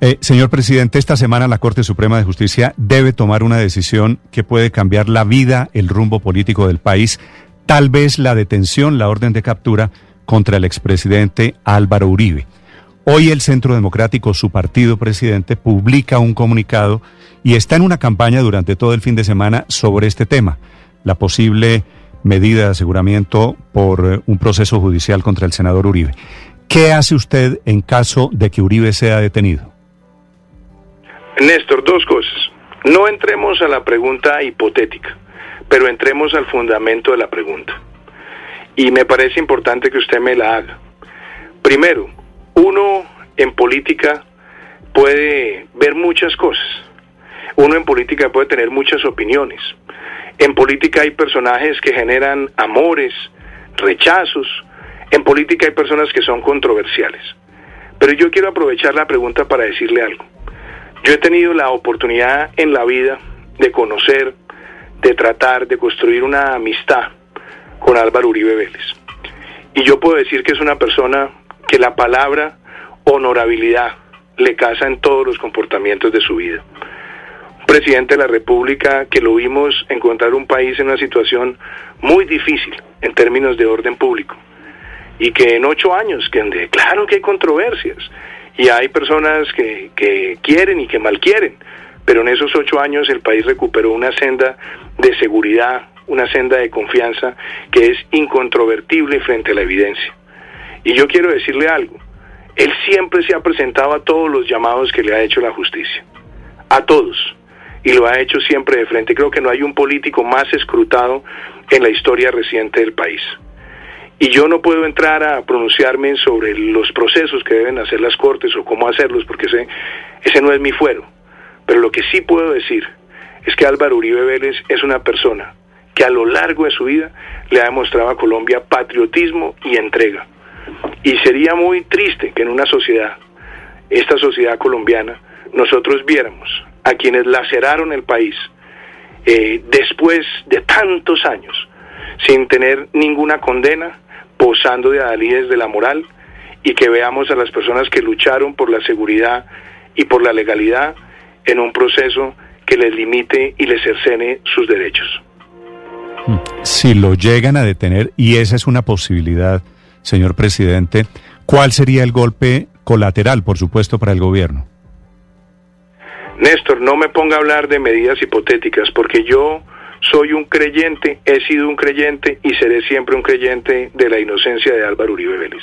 Eh, señor presidente, esta semana la Corte Suprema de Justicia debe tomar una decisión que puede cambiar la vida, el rumbo político del país, tal vez la detención, la orden de captura contra el expresidente Álvaro Uribe. Hoy el Centro Democrático, su partido presidente, publica un comunicado y está en una campaña durante todo el fin de semana sobre este tema, la posible medida de aseguramiento por eh, un proceso judicial contra el senador Uribe. ¿Qué hace usted en caso de que Uribe sea detenido? Néstor, dos cosas. No entremos a la pregunta hipotética, pero entremos al fundamento de la pregunta. Y me parece importante que usted me la haga. Primero, uno en política puede ver muchas cosas. Uno en política puede tener muchas opiniones. En política hay personajes que generan amores, rechazos. En política hay personas que son controversiales. Pero yo quiero aprovechar la pregunta para decirle algo. Yo he tenido la oportunidad en la vida de conocer, de tratar, de construir una amistad con Álvaro Uribe Vélez. Y yo puedo decir que es una persona que la palabra honorabilidad le casa en todos los comportamientos de su vida. Un presidente de la República que lo vimos encontrar un país en una situación muy difícil en términos de orden público y que en ocho años, que claro que hay controversias, y hay personas que, que quieren y que mal quieren, pero en esos ocho años el país recuperó una senda de seguridad, una senda de confianza que es incontrovertible frente a la evidencia. Y yo quiero decirle algo, él siempre se ha presentado a todos los llamados que le ha hecho la justicia, a todos, y lo ha hecho siempre de frente. Creo que no hay un político más escrutado en la historia reciente del país. Y yo no puedo entrar a pronunciarme sobre los procesos que deben hacer las cortes o cómo hacerlos, porque ese, ese no es mi fuero. Pero lo que sí puedo decir es que Álvaro Uribe Vélez es una persona que a lo largo de su vida le ha demostrado a Colombia patriotismo y entrega. Y sería muy triste que en una sociedad, esta sociedad colombiana, nosotros viéramos a quienes laceraron el país eh, después de tantos años, sin tener ninguna condena, posando de adalides de la moral y que veamos a las personas que lucharon por la seguridad y por la legalidad en un proceso que les limite y les cercene sus derechos. Si lo llegan a detener, y esa es una posibilidad, señor presidente, ¿cuál sería el golpe colateral, por supuesto, para el gobierno? Néstor, no me ponga a hablar de medidas hipotéticas, porque yo soy un creyente, he sido un creyente y seré siempre un creyente de la inocencia de Álvaro Uribe Vélez.